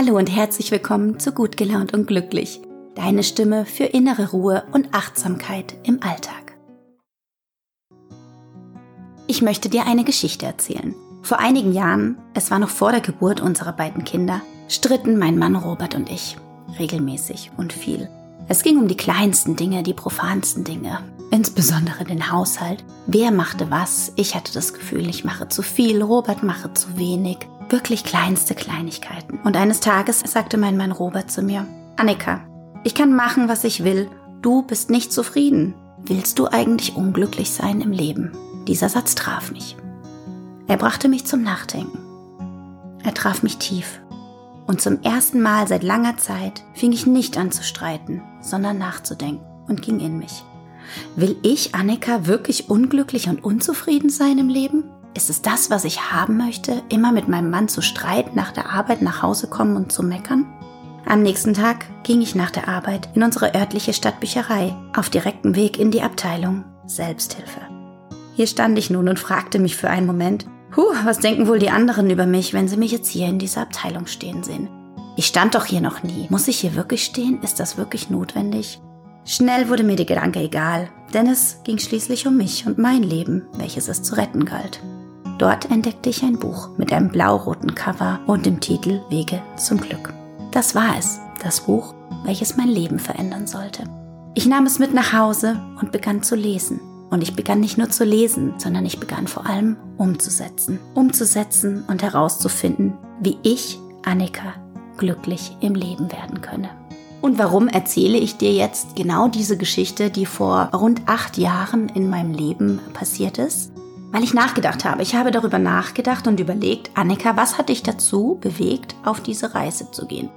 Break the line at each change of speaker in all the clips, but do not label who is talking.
Hallo und herzlich willkommen zu Gut gelaunt und glücklich. Deine Stimme für innere Ruhe und Achtsamkeit im Alltag. Ich möchte dir eine Geschichte erzählen. Vor einigen Jahren, es war noch vor der Geburt unserer beiden Kinder, stritten mein Mann Robert und ich regelmäßig und viel. Es ging um die kleinsten Dinge, die profansten Dinge, insbesondere den Haushalt. Wer machte was? Ich hatte das Gefühl, ich mache zu viel, Robert mache zu wenig. Wirklich kleinste Kleinigkeiten. Und eines Tages sagte mein Mann Robert zu mir, Annika, ich kann machen, was ich will, du bist nicht zufrieden. Willst du eigentlich unglücklich sein im Leben? Dieser Satz traf mich. Er brachte mich zum Nachdenken. Er traf mich tief. Und zum ersten Mal seit langer Zeit fing ich nicht an zu streiten, sondern nachzudenken und ging in mich. Will ich, Annika, wirklich unglücklich und unzufrieden sein im Leben? Ist es das, was ich haben möchte, immer mit meinem Mann zu streiten, nach der Arbeit nach Hause kommen und zu meckern? Am nächsten Tag ging ich nach der Arbeit in unsere örtliche Stadtbücherei auf direktem Weg in die Abteilung Selbsthilfe. Hier stand ich nun und fragte mich für einen Moment, Huh, was denken wohl die anderen über mich, wenn sie mich jetzt hier in dieser Abteilung stehen sehen? Ich stand doch hier noch nie. Muss ich hier wirklich stehen? Ist das wirklich notwendig? Schnell wurde mir der Gedanke egal, denn es ging schließlich um mich und mein Leben, welches es zu retten galt. Dort entdeckte ich ein Buch mit einem blau-roten Cover und dem Titel Wege zum Glück. Das war es, das Buch, welches mein Leben verändern sollte. Ich nahm es mit nach Hause und begann zu lesen. Und ich begann nicht nur zu lesen, sondern ich begann vor allem umzusetzen. Umzusetzen und herauszufinden, wie ich, Annika, glücklich im Leben werden könne. Und warum erzähle ich dir jetzt genau diese Geschichte, die vor rund acht Jahren in meinem Leben passiert ist? Weil ich nachgedacht habe. Ich habe darüber nachgedacht und überlegt, Annika, was hat dich dazu bewegt, auf diese Reise zu gehen?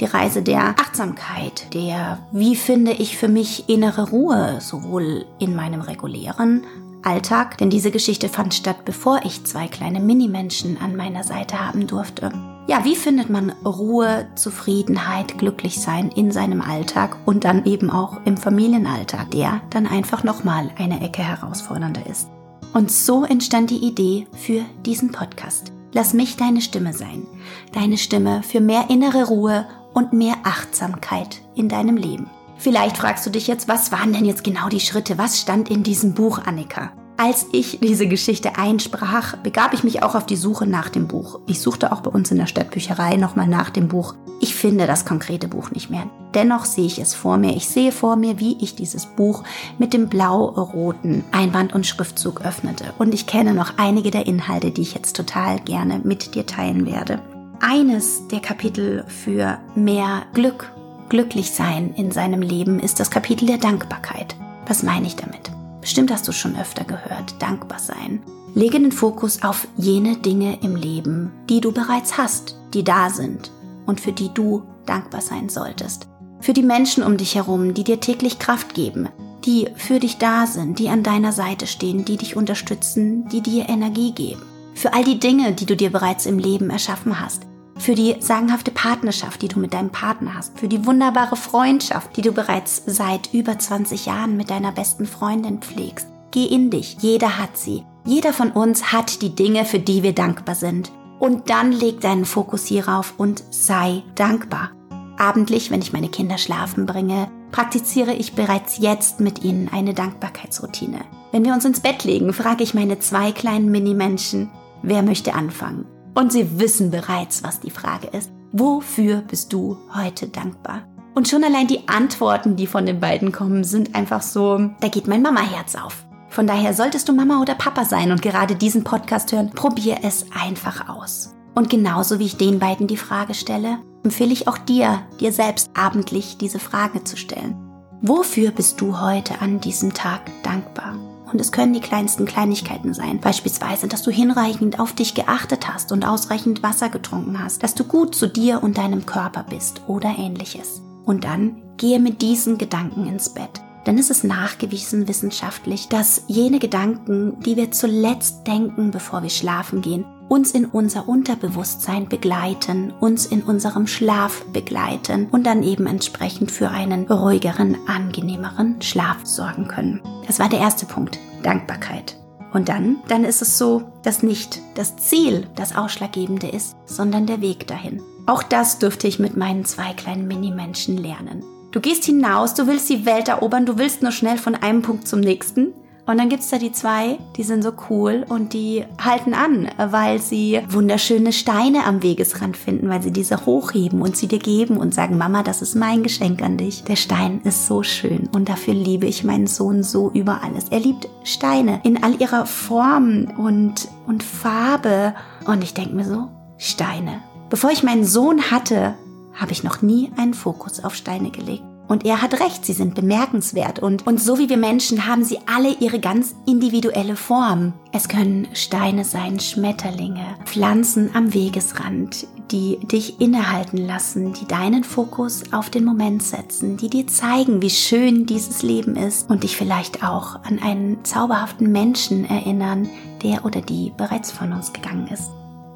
die Reise der Achtsamkeit, der, wie finde ich für mich innere Ruhe, sowohl in meinem regulären Alltag, denn diese Geschichte fand statt, bevor ich zwei kleine Minimenschen an meiner Seite haben durfte. Ja, wie findet man Ruhe, Zufriedenheit, Glücklichsein in seinem Alltag und dann eben auch im Familienalltag, der dann einfach nochmal eine Ecke herausfordernder ist. Und so entstand die Idee für diesen Podcast. Lass mich deine Stimme sein. Deine Stimme für mehr innere Ruhe und mehr Achtsamkeit in deinem Leben. Vielleicht fragst du dich jetzt, was waren denn jetzt genau die Schritte? Was stand in diesem Buch, Annika? Als ich diese Geschichte einsprach, begab ich mich auch auf die Suche nach dem Buch. Ich suchte auch bei uns in der Stadtbücherei nochmal nach dem Buch. Ich finde das konkrete Buch nicht mehr. Dennoch sehe ich es vor mir. Ich sehe vor mir, wie ich dieses Buch mit dem blau-roten Einband und Schriftzug öffnete. Und ich kenne noch einige der Inhalte, die ich jetzt total gerne mit dir teilen werde. Eines der Kapitel für mehr Glück, glücklich sein in seinem Leben ist das Kapitel der Dankbarkeit. Was meine ich damit? Bestimmt hast du schon öfter gehört, dankbar sein. Lege den Fokus auf jene Dinge im Leben, die du bereits hast, die da sind und für die du dankbar sein solltest. Für die Menschen um dich herum, die dir täglich Kraft geben, die für dich da sind, die an deiner Seite stehen, die dich unterstützen, die dir Energie geben für all die Dinge, die du dir bereits im Leben erschaffen hast, für die sagenhafte Partnerschaft, die du mit deinem Partner hast, für die wunderbare Freundschaft, die du bereits seit über 20 Jahren mit deiner besten Freundin pflegst. Geh in dich, jeder hat sie. Jeder von uns hat die Dinge, für die wir dankbar sind. Und dann leg deinen Fokus hierauf und sei dankbar. Abendlich, wenn ich meine Kinder schlafen bringe, praktiziere ich bereits jetzt mit ihnen eine Dankbarkeitsroutine. Wenn wir uns ins Bett legen, frage ich meine zwei kleinen Minimenschen, Wer möchte anfangen? Und sie wissen bereits, was die Frage ist. Wofür bist du heute dankbar? Und schon allein die Antworten, die von den beiden kommen, sind einfach so, da geht mein Mama-Herz auf. Von daher solltest du Mama oder Papa sein und gerade diesen Podcast hören, probier es einfach aus. Und genauso wie ich den beiden die Frage stelle, empfehle ich auch dir, dir selbst abendlich diese Frage zu stellen. Wofür bist du heute an diesem Tag dankbar? Und es können die kleinsten Kleinigkeiten sein. Beispielsweise, dass du hinreichend auf dich geachtet hast und ausreichend Wasser getrunken hast, dass du gut zu dir und deinem Körper bist oder ähnliches. Und dann gehe mit diesen Gedanken ins Bett. Denn es ist nachgewiesen wissenschaftlich, dass jene Gedanken, die wir zuletzt denken, bevor wir schlafen gehen, uns in unser Unterbewusstsein begleiten, uns in unserem Schlaf begleiten und dann eben entsprechend für einen ruhigeren, angenehmeren Schlaf sorgen können. Das war der erste Punkt, Dankbarkeit. Und dann, dann ist es so, dass nicht das Ziel das Ausschlaggebende ist, sondern der Weg dahin. Auch das dürfte ich mit meinen zwei kleinen Minimenschen lernen. Du gehst hinaus, du willst die Welt erobern, du willst nur schnell von einem Punkt zum nächsten. Und dann gibt's da die zwei, die sind so cool und die halten an, weil sie wunderschöne Steine am Wegesrand finden, weil sie diese hochheben und sie dir geben und sagen, Mama, das ist mein Geschenk an dich. Der Stein ist so schön und dafür liebe ich meinen Sohn so über alles. Er liebt Steine in all ihrer Form und, und Farbe. Und ich denke mir so, Steine. Bevor ich meinen Sohn hatte, habe ich noch nie einen Fokus auf Steine gelegt. Und er hat recht, sie sind bemerkenswert. Und, und so wie wir Menschen haben sie alle ihre ganz individuelle Form. Es können Steine sein, Schmetterlinge, Pflanzen am Wegesrand, die dich innehalten lassen, die deinen Fokus auf den Moment setzen, die dir zeigen, wie schön dieses Leben ist und dich vielleicht auch an einen zauberhaften Menschen erinnern, der oder die bereits von uns gegangen ist.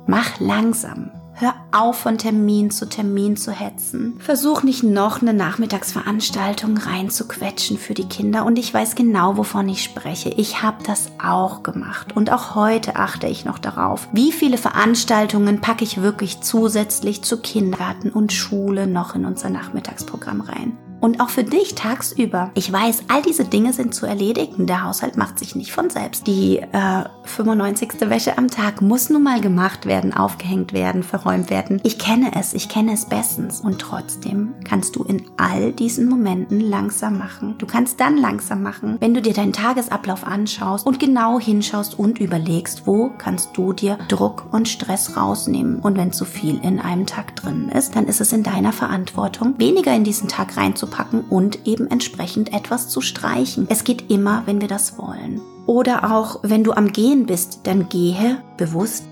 Mach langsam, Hör auf, von Termin zu Termin zu hetzen. Versuch nicht noch eine Nachmittagsveranstaltung reinzuquetschen für die Kinder. Und ich weiß genau, wovon ich spreche. Ich habe das auch gemacht. Und auch heute achte ich noch darauf, wie viele Veranstaltungen packe ich wirklich zusätzlich zu Kindergarten und Schule noch in unser Nachmittagsprogramm rein. Und auch für dich tagsüber. Ich weiß, all diese Dinge sind zu erledigen. Der Haushalt macht sich nicht von selbst. Die äh, 95. Wäsche am Tag muss nun mal gemacht werden, aufgehängt werden, verräumt werden. Ich kenne es, ich kenne es bestens. Und trotzdem kannst du in all diesen Momenten langsam machen. Du kannst dann langsam machen, wenn du dir deinen Tagesablauf anschaust und genau hinschaust und überlegst, wo kannst du dir Druck und Stress rausnehmen. Und wenn zu viel in einem Tag drin ist, dann ist es in deiner Verantwortung, weniger in diesen Tag reinzupacken packen und eben entsprechend etwas zu streichen. Es geht immer, wenn wir das wollen. Oder auch, wenn du am Gehen bist, dann gehe bewusst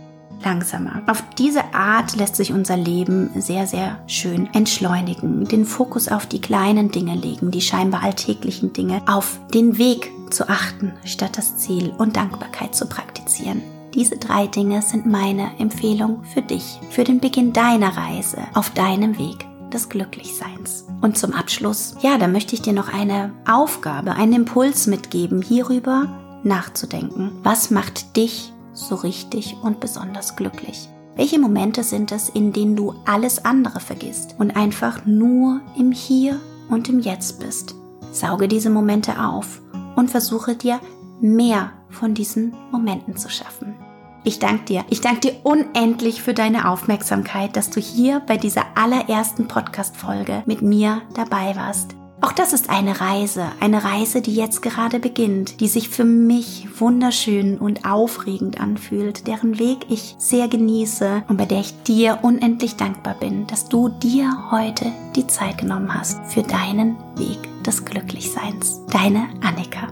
langsamer. Auf diese Art lässt sich unser Leben sehr, sehr schön entschleunigen, den Fokus auf die kleinen Dinge legen, die scheinbar alltäglichen Dinge, auf den Weg zu achten, statt das Ziel und Dankbarkeit zu praktizieren. Diese drei Dinge sind meine Empfehlung für dich, für den Beginn deiner Reise auf deinem Weg des Glücklichseins. Und zum Abschluss, ja, da möchte ich dir noch eine Aufgabe, einen Impuls mitgeben, hierüber nachzudenken. Was macht dich so richtig und besonders glücklich? Welche Momente sind es, in denen du alles andere vergisst und einfach nur im Hier und im Jetzt bist? Sauge diese Momente auf und versuche dir mehr von diesen Momenten zu schaffen. Ich danke dir. Ich danke dir unendlich für deine Aufmerksamkeit, dass du hier bei dieser allerersten Podcast-Folge mit mir dabei warst. Auch das ist eine Reise, eine Reise, die jetzt gerade beginnt, die sich für mich wunderschön und aufregend anfühlt, deren Weg ich sehr genieße und bei der ich dir unendlich dankbar bin, dass du dir heute die Zeit genommen hast für deinen Weg des Glücklichseins. Deine Annika.